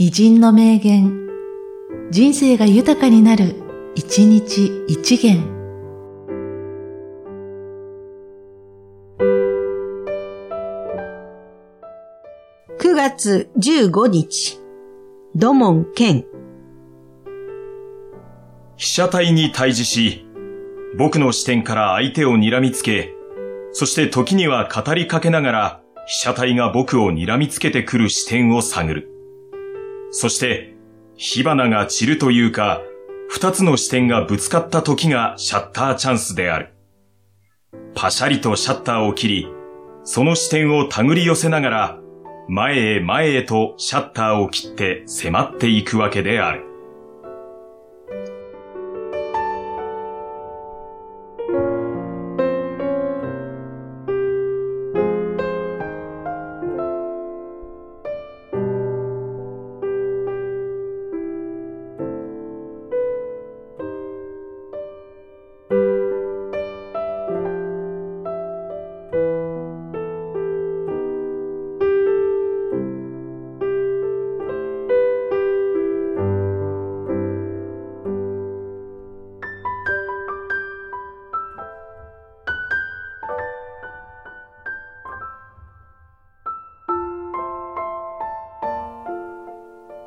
偉人の名言、人生が豊かになる、一日一元。9月15日、土門健。被写体に対峙し、僕の視点から相手を睨みつけ、そして時には語りかけながら、被写体が僕を睨みつけてくる視点を探る。そして、火花が散るというか、二つの視点がぶつかった時がシャッターチャンスである。パシャリとシャッターを切り、その視点を手繰り寄せながら、前へ前へとシャッターを切って迫っていくわけである。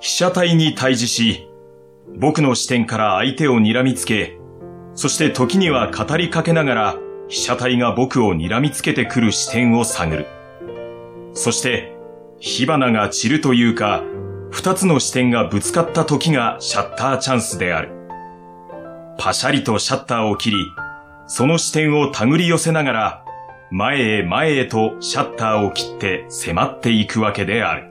被写体に対峙し、僕の視点から相手を睨みつけ、そして時には語りかけながら被写体が僕を睨みつけてくる視点を探る。そして、火花が散るというか、二つの視点がぶつかった時がシャッターチャンスである。パシャリとシャッターを切り、その視点を手繰り寄せながら、前へ前へとシャッターを切って迫っていくわけである。